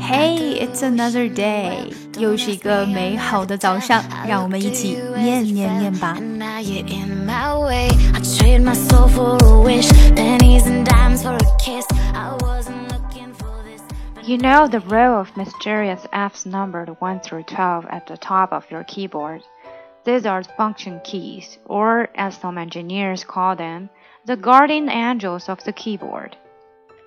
Hey, it's another day，又是一个美好的早上，让我们一起念念念吧。You know the row of mysterious F's numbered 1 through 12 at the top of your keyboard. These are function keys, or as some engineers call them, the guardian angels of the keyboard.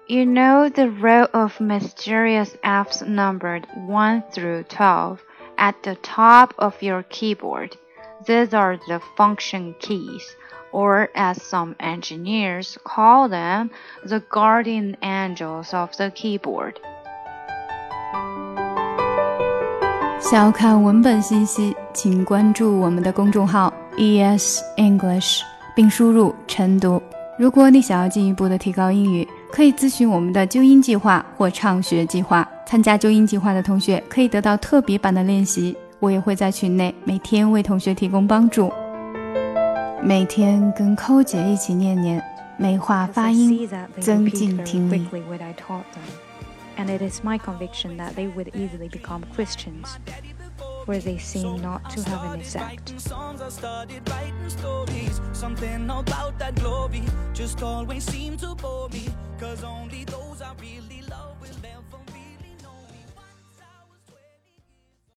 You know the row of mysterious F's numbered 1 through 12 at the top of your keyboard. These are the function keys, or as some engineers call them, the guardian angels of the keyboard. 想要看文本信息，请关注我们的公众号 ES English，并输入晨读。如果你想要进一步的提高英语， 可以咨询我们的纠音计划或畅学计划。参加纠音计划的同学可以得到特别版的练习，我也会在群内每天为同学提供帮助。每天跟寇姐一起念念，美化发音，增进听力。And it is my conviction that they would easily become Christians. Where they seem not to have an effect. Something about that glory just always seemed to bore me, cause